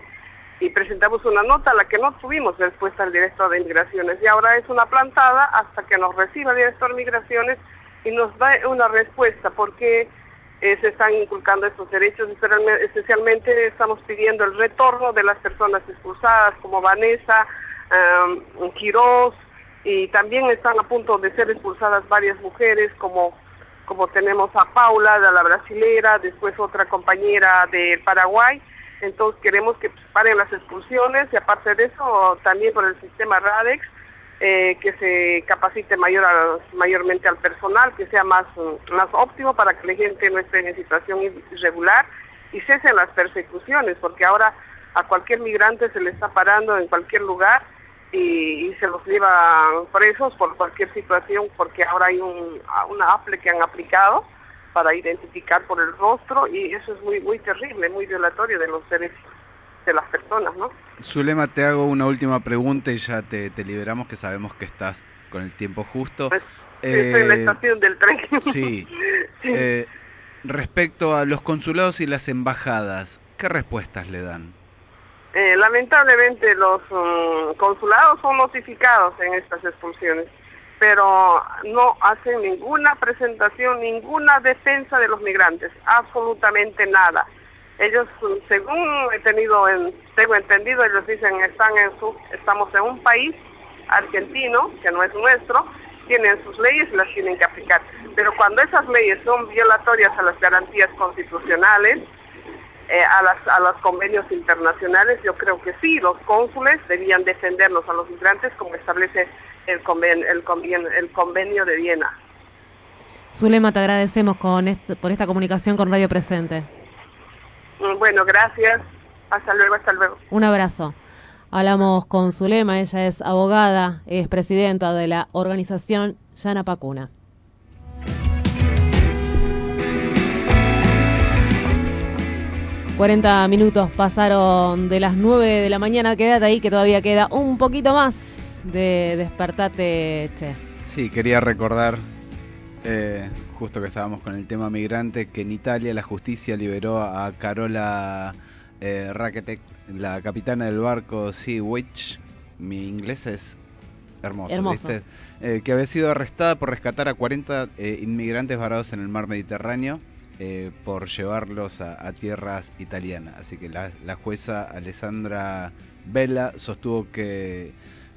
S11: y presentamos una nota a la que no tuvimos respuesta al director de Migraciones y ahora es una plantada hasta que nos reciba el director de Migraciones y nos da una respuesta porque eh, se están inculcando estos derechos, especialmente estamos pidiendo el retorno de las personas expulsadas como Vanessa, um, Quiroz y también están a punto de ser expulsadas varias mujeres como como tenemos a Paula de la brasilera, después otra compañera de Paraguay. Entonces queremos que paren las expulsiones y aparte de eso también por el sistema RADEX eh, que se capacite mayor mayormente al personal, que sea más, más óptimo para que la gente no esté en situación irregular y cesen las persecuciones, porque ahora a cualquier migrante se le está parando en cualquier lugar y, se los lleva presos por cualquier situación, porque ahora hay un, una APLE que han aplicado para identificar por el rostro y eso es muy muy terrible, muy violatorio de los derechos de las personas, ¿no?
S1: Zulema, te hago una última pregunta y ya te, liberamos que sabemos que estás con el tiempo justo.
S11: Pues, estoy en la eh, estación del tren.
S1: Sí. Eh, respecto a los consulados y las embajadas, ¿qué respuestas le dan?
S11: Eh, lamentablemente los mm, consulados son notificados en estas expulsiones pero no hacen ninguna presentación, ninguna defensa de los migrantes, absolutamente nada. Ellos, según he tenido, tengo entendido, ellos dicen están en su, estamos en un país argentino que no es nuestro, tienen sus leyes y las tienen que aplicar. Pero cuando esas leyes son violatorias a las garantías constitucionales, eh, a, las, a los convenios internacionales, yo creo que sí, los cónsules debían defendernos a los migrantes como establece el, conven, el, el convenio de Viena.
S2: Zulema, te agradecemos con por esta comunicación con Radio Presente.
S11: Mm, bueno, gracias. Hasta luego, hasta luego.
S2: Un abrazo. Hablamos con Zulema, ella es abogada, es presidenta de la organización Yana Pacuna. ...40 minutos pasaron de las 9 de la mañana... ...quédate ahí que todavía queda un poquito más de Despertate Che.
S1: Sí, quería recordar, eh, justo que estábamos con el tema migrante, que en Italia la justicia liberó a Carola eh, la capitana del barco Sea Witch. Mi inglés es hermoso, ¿viste? Eh, que había sido arrestada por rescatar a 40 eh, inmigrantes varados en el mar Mediterráneo. Por llevarlos a, tierras italianas. Así que la, la jueza Alessandra Vela sostuvo que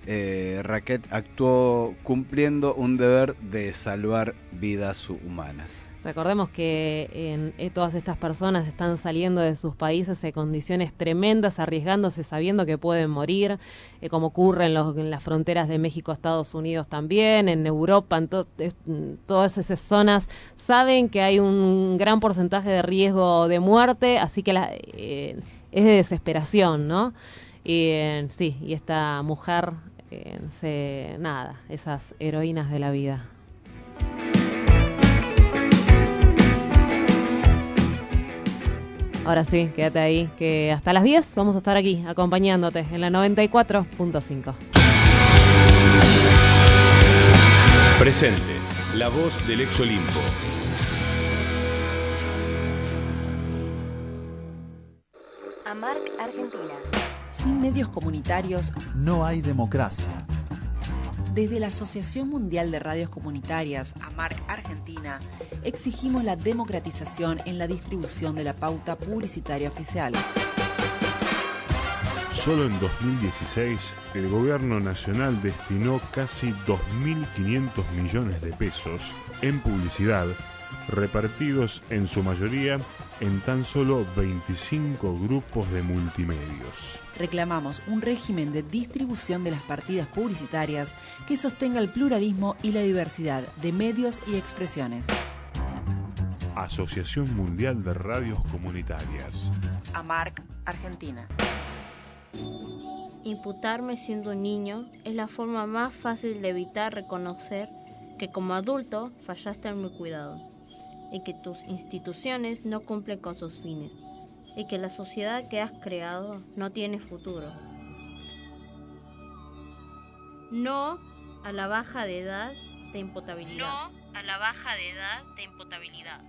S1: eh, Raquet actuó cumpliendo un deber de salvar vidas humanas.
S2: Recordemos que en, eh, todas estas personas están saliendo de sus países en condiciones tremendas, arriesgándose sabiendo que pueden morir, eh, como ocurre en, en, las fronteras de México, Estados Unidos también, en Europa, en, todas esas zonas, saben que hay un gran porcentaje de riesgo de muerte, así que es de desesperación, ¿no? Y sí, y esta mujer se, nada, esas heroínas de la vida. Ahora sí, quédate ahí, que hasta las 10 vamos a estar aquí acompañándote en la 94.5.
S12: Presente, la voz del ex Olimpo.
S13: Amarc Argentina. Sin medios comunitarios
S14: no hay democracia.
S13: Desde la Asociación Mundial de Radios Comunitarias, AMARC Argentina, exigimos la democratización en la distribución de la pauta publicitaria oficial.
S12: Solo en 2016, el gobierno nacional destinó casi 2.500 millones de pesos en publicidad repartidos en su mayoría en tan solo 25 grupos de multimedios.
S13: Reclamamos un régimen de distribución de las partidas publicitarias que sostenga el pluralismo y la diversidad de medios y expresiones.
S12: Asociación Mundial de Radios Comunitarias.
S13: AMARC, Argentina.
S14: Imputarme siendo un niño es la forma más fácil de evitar reconocer que como adulto fallaste en mi cuidado y que tus instituciones no cumplen con sus fines y que la sociedad que has creado no tiene futuro. No a la baja de edad de imputabilidad.
S15: No a la baja de edad de imputabilidad.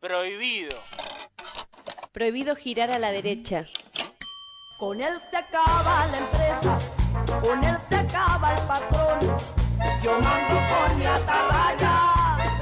S16: Prohibido.
S17: Prohibido girar a la derecha.
S18: Con él se acaba la empresa, con él se acaba el patrón. Yo mando con mi atalaya,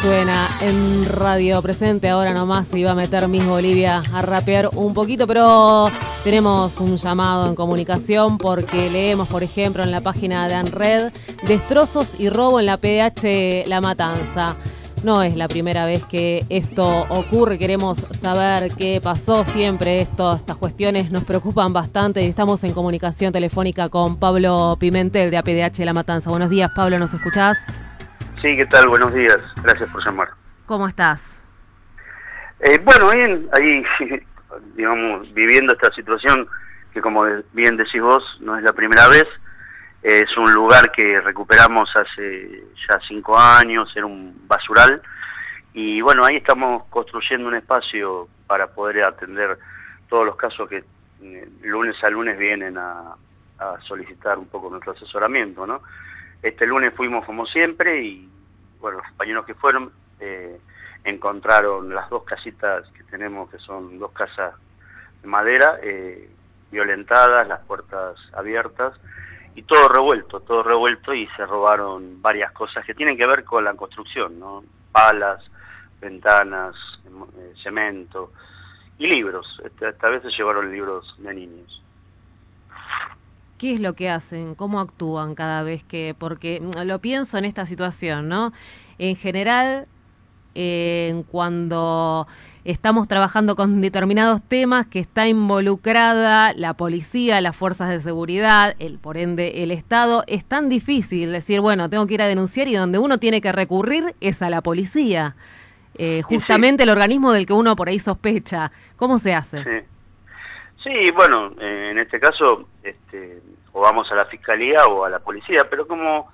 S2: suena en Radio Presente. Ahora nomás se iba a meter Miss Bolivia a rapear un poquito, pero tenemos un llamado en comunicación porque leemos, por ejemplo, en la página de ANRED, destrozos y robo en la PH La Matanza. No es la primera vez que esto ocurre, queremos saber qué pasó siempre. Estas cuestiones nos preocupan bastante y estamos en comunicación telefónica con Pablo Pimentel de APDH La Matanza. Buenos días, Pablo, ¿nos escuchás?
S19: Sí, ¿qué tal? Buenos días. Gracias por llamar.
S2: ¿Cómo estás?
S19: Eh, bueno, bien, ahí, digamos, viviendo esta situación que como bien decís vos, no es la primera vez. Es un lugar que recuperamos hace ya cinco años, era un basural. Y bueno, ahí estamos construyendo un espacio para poder atender todos los casos que eh, lunes a lunes vienen a, a solicitar un poco nuestro asesoramiento, ¿no? Este lunes fuimos como siempre y bueno, los compañeros que fueron eh, encontraron las dos casitas que tenemos, que son dos casas de madera, eh, violentadas, las puertas abiertas y todo revuelto, todo revuelto y se robaron varias cosas que tienen que ver con la construcción, ¿no? Palas, ventanas, eh, cemento y libros. Esta, esta vez se llevaron libros de niños.
S2: ¿Qué es lo que hacen? ¿Cómo actúan cada vez que...? Porque mm, lo pienso en esta situación, ¿no? En general, eh, cuando estamos trabajando con determinados temas que está involucrada la policía, las fuerzas de seguridad, el por ende el Estado, es tan difícil decir, bueno, tengo que ir a denunciar y donde uno tiene que recurrir es a la policía, eh, justamente el organismo del que uno por ahí sospecha. ¿Cómo se hace?
S19: Sí. Sí, bueno, eh, en este caso, este, o vamos a la fiscalía o a la policía, pero como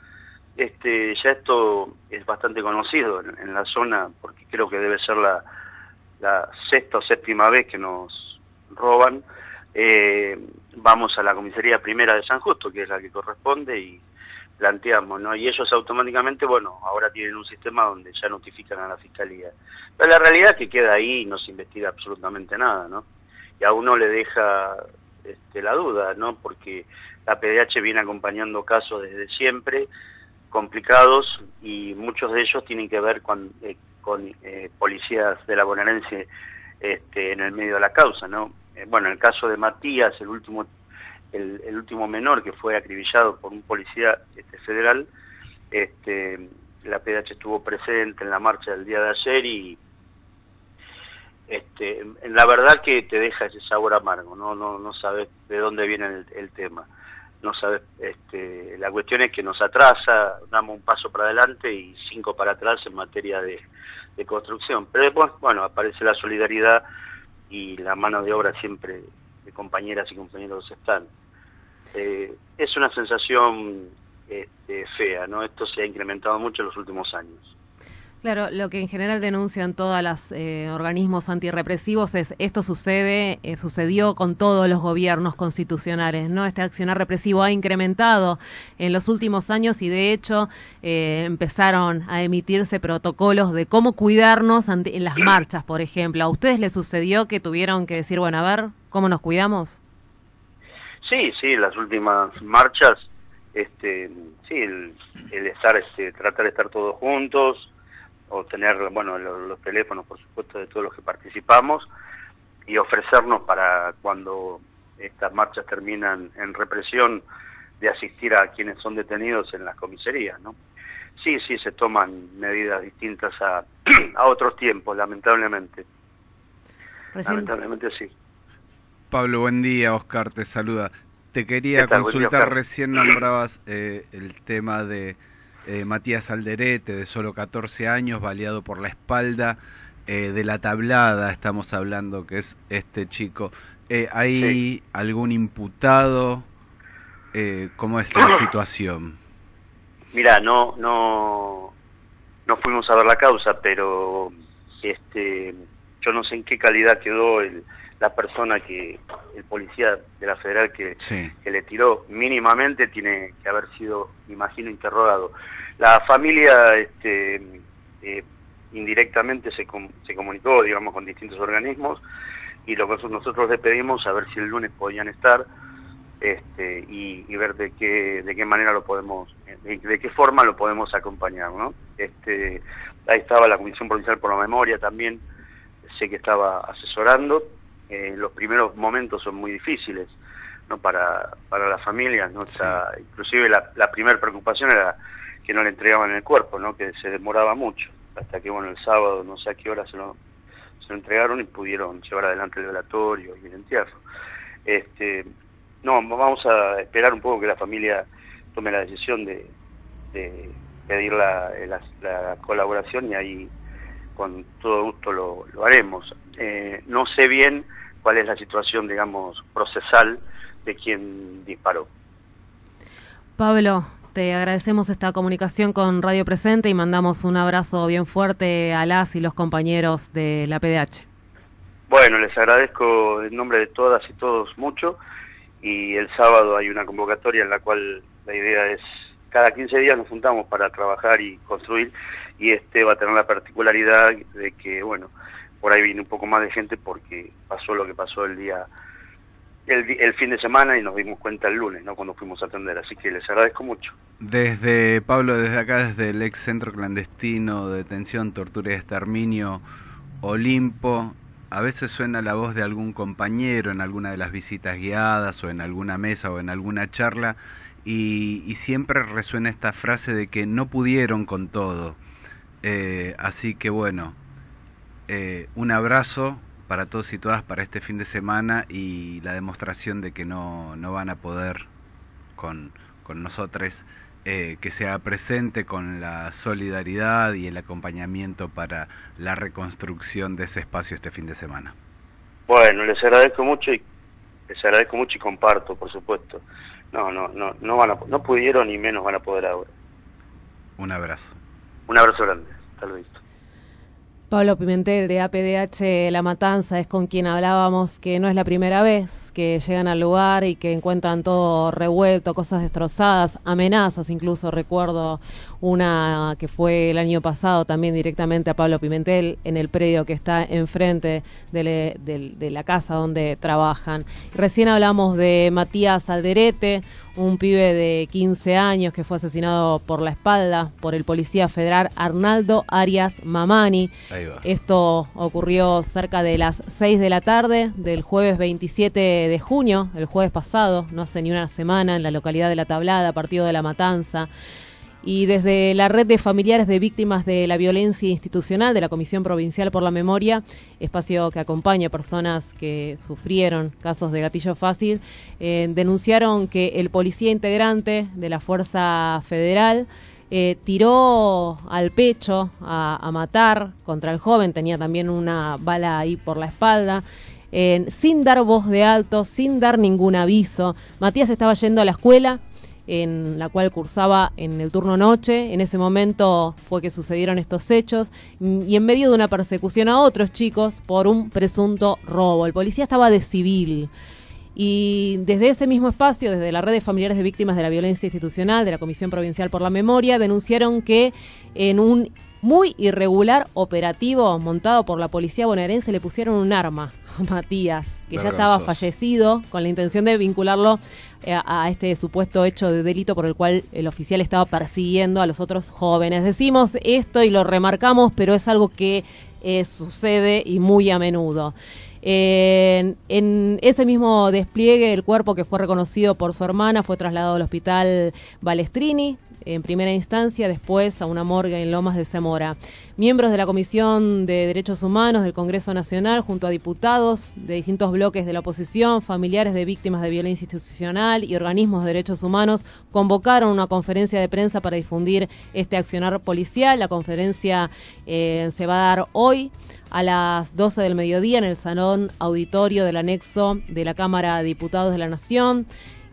S19: este, ya esto es bastante conocido en, la zona, porque creo que debe ser la, la, sexta o séptima vez que nos roban. Eh, vamos a la comisaría primera de San Justo, que es la que corresponde, y planteamos, ¿no? Y ellos automáticamente, bueno, ahora tienen un sistema donde ya notifican a la fiscalía. Pero la realidad es que queda ahí y no se investiga absolutamente nada, ¿no? Y a uno le deja este, la duda, ¿no? Porque la PDH viene acompañando casos desde siempre, complicados, y muchos de ellos tienen que ver con, eh, eh, policías de la bonaerense este, en el medio de la causa, ¿no? Eh, bueno, en el caso de Matías, el último el, último menor que fue acribillado por un policía este, federal, este, la PDH estuvo presente en la marcha del día de ayer y este, la verdad que te deja ese sabor amargo, no, no, no sabes de dónde viene el, tema, no sabes, este, la cuestión es que nos atrasa, damos un paso para adelante y cinco para atrás en materia de, construcción, pero después, bueno, aparece la solidaridad y la mano de obra siempre de compañeras y compañeros están. Eh, es una sensación este, fea, ¿no? Esto se ha incrementado mucho en los últimos años.
S2: Claro, lo que en general denuncian todos los eh, organismos antirrepresivos es esto sucede, eh, sucedió con todos los gobiernos constitucionales, ¿no? Este accionar represivo ha incrementado en los últimos años y de hecho empezaron a emitirse protocolos de cómo cuidarnos en las marchas, por ejemplo. ¿A ustedes les sucedió que tuvieron que decir, bueno, a ver, ¿cómo nos cuidamos?
S19: Sí, sí, las últimas marchas, este, sí, el, estar, este, tratar de estar todos juntos, o tener, bueno, los, teléfonos, por supuesto, de todos los que participamos, y ofrecernos para cuando estas marchas terminan en represión, de asistir a quienes son detenidos en las comisarías, ¿no? Sí, sí, se toman medidas distintas a, a otros tiempos, lamentablemente. Lamentablemente sí.
S1: Pablo, buen día. Oscar te saluda. Te quería consultar, recién nombrabas eh, el tema de eh, Matías Alderete, de solo 14 años, baleado por la espalda, eh, de la tablada, estamos hablando, que es este chico. ¿Hay algún imputado? ¿Cómo es la situación?
S19: Mira, no, no, no fuimos a ver la causa, pero este, yo no sé en qué calidad quedó el la persona que, el policía de la federal que, que le tiró mínimamente tiene que haber sido, imagino, interrogado. La familia este, eh, indirectamente se, se comunicó, digamos, con distintos organismos y lo que nosotros le pedimos a ver si el lunes podían estar este, y, ver de qué, de qué manera lo podemos, de, de, qué forma lo podemos acompañar, ¿no? Este, ahí estaba la Comisión Provincial por la Memoria también, sé que estaba asesorando, eh, los primeros momentos son muy difíciles no para, para las familias no inclusive la, la primera preocupación era que no le entregaban el cuerpo no que se demoraba mucho hasta que bueno el sábado no sé a qué hora se lo, se lo entregaron y pudieron llevar adelante el velatorio y el entierro. Este no vamos a esperar un poco que la familia tome la decisión de, de pedir la, la, colaboración y ahí con todo gusto lo, lo haremos. Eh, no sé bien cuál es la situación, digamos, procesal de quien disparó.
S2: Pablo, te agradecemos esta comunicación con Radio Presente y mandamos un abrazo bien fuerte a las y los compañeros de la PDH.
S19: Bueno, les agradezco en nombre de todas y todos mucho y el sábado hay una convocatoria en la cual la idea es cada 15 días nos juntamos para trabajar y construir y este va a tener la particularidad de que, bueno, por ahí viene un poco más de gente porque pasó lo que pasó el día el, fin de semana y nos dimos cuenta el lunes, ¿no? Cuando fuimos a atender, así que les agradezco mucho.
S1: Desde, Pablo, desde acá, desde el ex centro clandestino de detención, tortura y exterminio, Olimpo, a veces suena la voz de algún compañero en alguna de las visitas guiadas o en alguna mesa o en alguna charla y, y siempre resuena esta frase de que no pudieron con todo. Eh, así que bueno, eh, un abrazo para todos y todas para este fin de semana y la demostración de que no, no van a poder con, con nosotros, eh, que sea presente con la solidaridad y el acompañamiento para la reconstrucción de ese espacio este fin de semana.
S19: Bueno, les agradezco mucho y les agradezco mucho y comparto, por supuesto. No, no, no, no van a, no pudieron ni menos van a poder ahora.
S1: Un abrazo.
S19: Un abrazo grande. Hasta luego.
S2: Pablo Pimentel de APDH La Matanza es con quien hablábamos que no es la primera vez que llegan al lugar y que encuentran todo revuelto, cosas destrozadas, amenazas incluso. Recuerdo una que fue el año pasado también directamente a Pablo Pimentel en el predio que está enfrente de, de la casa donde trabajan. Recién hablamos de Matías Alderete, un pibe de 15 años que fue asesinado por la espalda por el policía federal Arnaldo Arias Mamani. Esto ocurrió cerca de las 6 de la tarde del jueves 27 de junio, el jueves pasado, no hace ni una semana, en la localidad de La Tablada, partido de La Matanza y desde la red de familiares de víctimas de la violencia institucional de la Comisión Provincial por la Memoria, espacio que acompaña a personas que sufrieron casos de gatillo fácil, eh, denunciaron que el policía integrante de la Fuerza Federal eh, tiró al pecho a, matar contra el joven, tenía también una bala ahí por la espalda. sin dar voz de alto, sin dar ningún aviso. Matías estaba yendo a la escuela, en la cual cursaba en el turno noche. En ese momento fue que sucedieron estos hechos y en medio de una persecución a otros chicos por un presunto robo. El policía estaba de civil. Y desde ese mismo espacio, desde la red de familiares de víctimas de la violencia institucional de la Comisión Provincial por la Memoria, denunciaron que en un muy irregular operativo montado por la policía bonaerense le pusieron un arma a Matías, que ya estaba fallecido, con la intención de vincularlo eh, a este supuesto hecho de delito por el cual el oficial estaba persiguiendo a los otros jóvenes. Decimos esto y lo remarcamos, pero es algo que eh, sucede y muy a menudo. en ese mismo despliegue, el cuerpo que fue reconocido por su hermana fue trasladado al hospital Balestrini, en primera instancia, después a una morgue en Lomas de Zamora. Miembros de la Comisión de Derechos Humanos del Congreso Nacional, junto a diputados de distintos bloques de la oposición, familiares de víctimas de violencia institucional y organismos de derechos humanos, convocaron una conferencia de prensa para difundir este accionar policial. La conferencia eh, se va a dar hoy a las 12 del mediodía en el Salón Auditorio del Anexo de la Cámara de Diputados de la Nación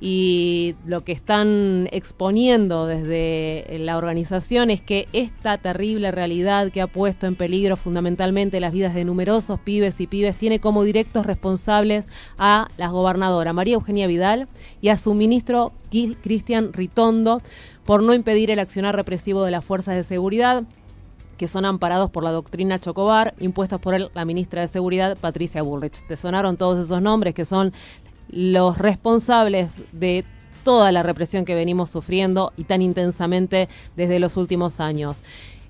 S2: y lo que están exponiendo desde la organización es que esta terrible realidad que ha puesto en peligro fundamentalmente las vidas de numerosos pibes y pibes tiene como directos responsables a la gobernadora María Eugenia Vidal y a su ministro Cristian Ritondo por no impedir el accionar represivo de las fuerzas de seguridad que son amparados por la doctrina Chocobar, impuestos por la ministra de Seguridad, Patricia Bullrich. Te sonaron todos esos nombres que son los responsables de toda la represión que venimos sufriendo y tan intensamente desde los últimos años.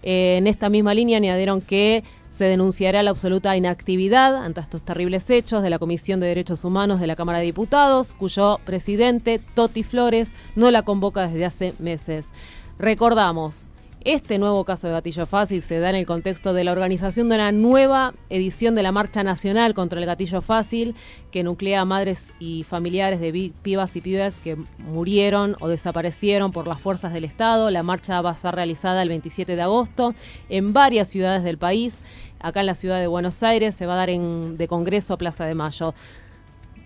S2: Eh, en esta misma línea añadieron que se denunciará la absoluta inactividad ante estos terribles hechos de la Comisión de Derechos Humanos de la Cámara de Diputados, cuyo presidente, Toti Flores, no la convoca desde hace meses. Recordamos, este nuevo caso de gatillo fácil se da en el contexto de la organización de una nueva edición de la Marcha Nacional contra el Gatillo Fácil, que nuclea a madres y familiares de pibas y pibes que murieron o desaparecieron por las fuerzas del Estado. La marcha va a ser realizada el 27 de agosto en varias ciudades del país. Acá en la ciudad de Buenos Aires se va a dar en, de Congreso a Plaza de Mayo.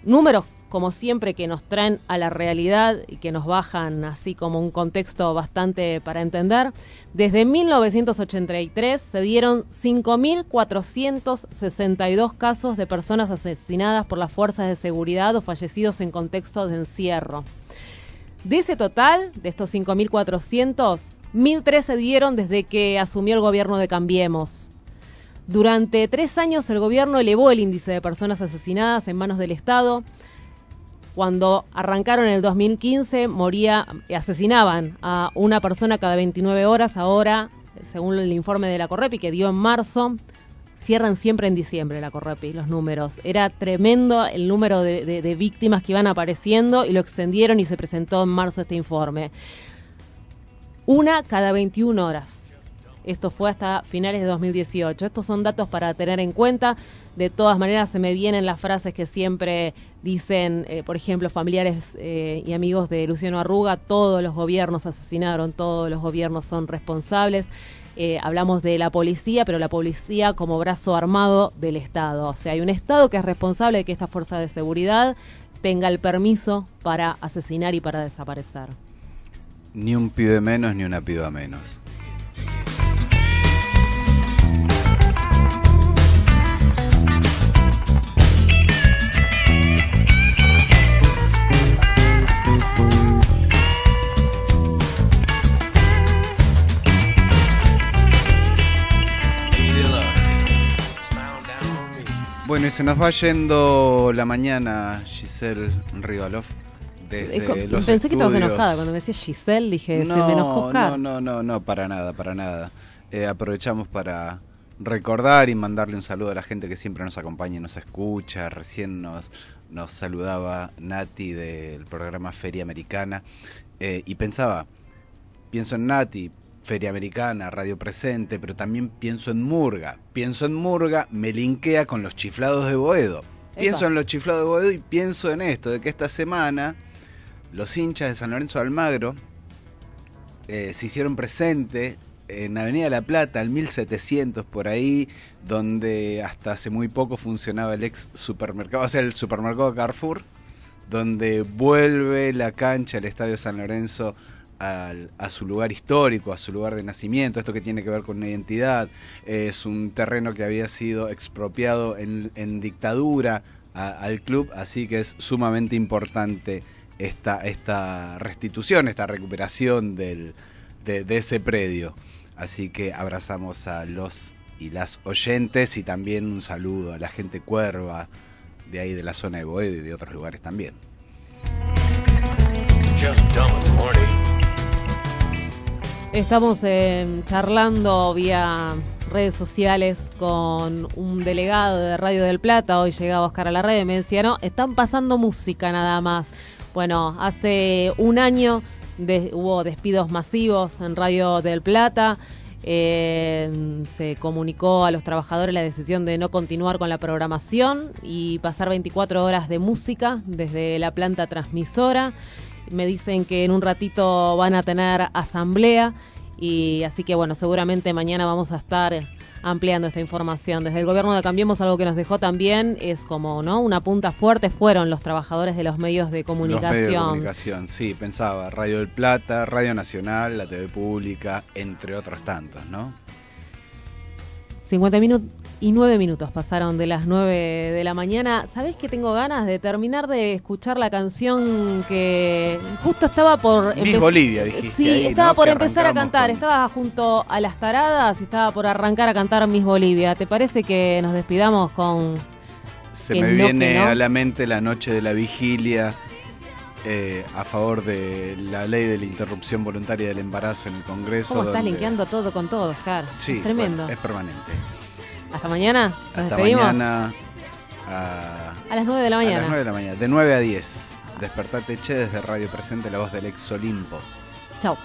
S2: Números como siempre, que nos traen a la realidad y que nos bajan así como un contexto bastante para entender. Desde 1983 se dieron 5.462 casos de personas asesinadas por las fuerzas de seguridad o fallecidos en contexto de encierro. De ese total, de estos 5.400, 1.003 se dieron desde que asumió el gobierno de Cambiemos. Durante tres años el gobierno elevó el índice de personas asesinadas en manos del Estado cuando arrancaron en el 2015, moría, asesinaban a una persona cada 29 horas. Ahora, según el informe de la Correpi que dio en marzo, cierran siempre en diciembre la Correpi, los números. Era tremendo el número de, de víctimas que iban apareciendo y lo extendieron y se presentó en marzo este informe. Una cada 21 horas. Esto fue hasta finales de 2018. Estos son datos para tener en cuenta. De todas maneras, se me vienen las frases que siempre dicen, eh, por ejemplo, familiares eh, y amigos de Luciano Arruga, todos los gobiernos asesinaron, todos los gobiernos son responsables. Eh, hablamos de la policía, pero la policía como brazo armado del Estado. O sea, hay un Estado que es responsable de que esta fuerza de seguridad tenga el permiso para asesinar y para desaparecer.
S1: Ni un pibe menos ni una piba menos. Bueno, y se nos va yendo la mañana Giselle Rivalov.
S2: Pensé que estabas enojada cuando me decías Giselle, dije, se me enojó Oscar.
S1: No, no, no, no, para nada, para nada. Eh, aprovechamos para recordar y mandarle un saludo a la gente que siempre nos acompaña y nos escucha. Recién nos, nos saludaba Nati del programa Feria Americana eh, y pensaba, pienso en Nati, Feria Americana, Radio Presente, pero también pienso en Murga. Pienso en Murga, me linkea con los chiflados de Boedo. Pienso en los chiflados de Boedo y pienso en esto, de que esta semana los hinchas de San Lorenzo de Almagro eh, se hicieron presente en Avenida La Plata, al 1700 por ahí, donde hasta hace muy poco funcionaba el ex supermercado, o sea, el supermercado Carrefour, donde vuelve la cancha, el Estadio San Lorenzo, a su lugar histórico, a su lugar de nacimiento, esto que tiene que ver con una identidad, es un terreno que había sido expropiado en, dictadura al club, así que es sumamente importante esta, esta restitución, esta recuperación del, de ese predio. Así que abrazamos a los y las oyentes y también un saludo a la gente cuerva de ahí de la zona de Boedo y de otros lugares también.
S2: Estamos eh, charlando vía redes sociales con un delegado de Radio del Plata. Hoy llegaba Oscar a la red y me decía, no, están pasando música nada más. Bueno, hace un año hubo despidos masivos en Radio del Plata. Eh, se comunicó a los trabajadores la decisión de no continuar con la programación y pasar 24 horas de música desde la planta transmisora. Me dicen que en un ratito van a tener asamblea y así que bueno, seguramente mañana vamos a estar ampliando esta información. Desde el gobierno de Cambiemos algo que nos dejó también es como, ¿no? Una punta fuerte fueron los trabajadores de los medios de comunicación. Los medios de
S1: comunicación, sí, pensaba Radio del Plata, Radio Nacional, la TV Pública, entre otros tantos, ¿no?
S2: 50 minutos y 9 minutos pasaron de las 9 de la mañana. ¿Sabés que tengo ganas de terminar de escuchar la canción que justo estaba por
S1: Miss Bolivia, dijiste.
S2: Sí, estaba por empezar a cantar. Estaba junto a las taradas y estaba por arrancar a cantar Miss Bolivia. ¿Te parece que nos despidamos con.
S1: Se me viene a la mente la noche de la vigilia. Eh, a favor de la ley de la interrupción voluntaria del embarazo en el Congreso.
S2: ¿Cómo estás linkeando todo con todo, Oscar?
S1: Sí,
S2: es tremendo.
S1: es permanente.
S2: Hasta mañana.
S1: Hasta mañana. A,
S2: a, las 9 de la mañana.
S1: A las 9 de la mañana. De 9 a 10. Despertate Che desde Radio Presente, la voz del ex Olimpo.
S2: Chao.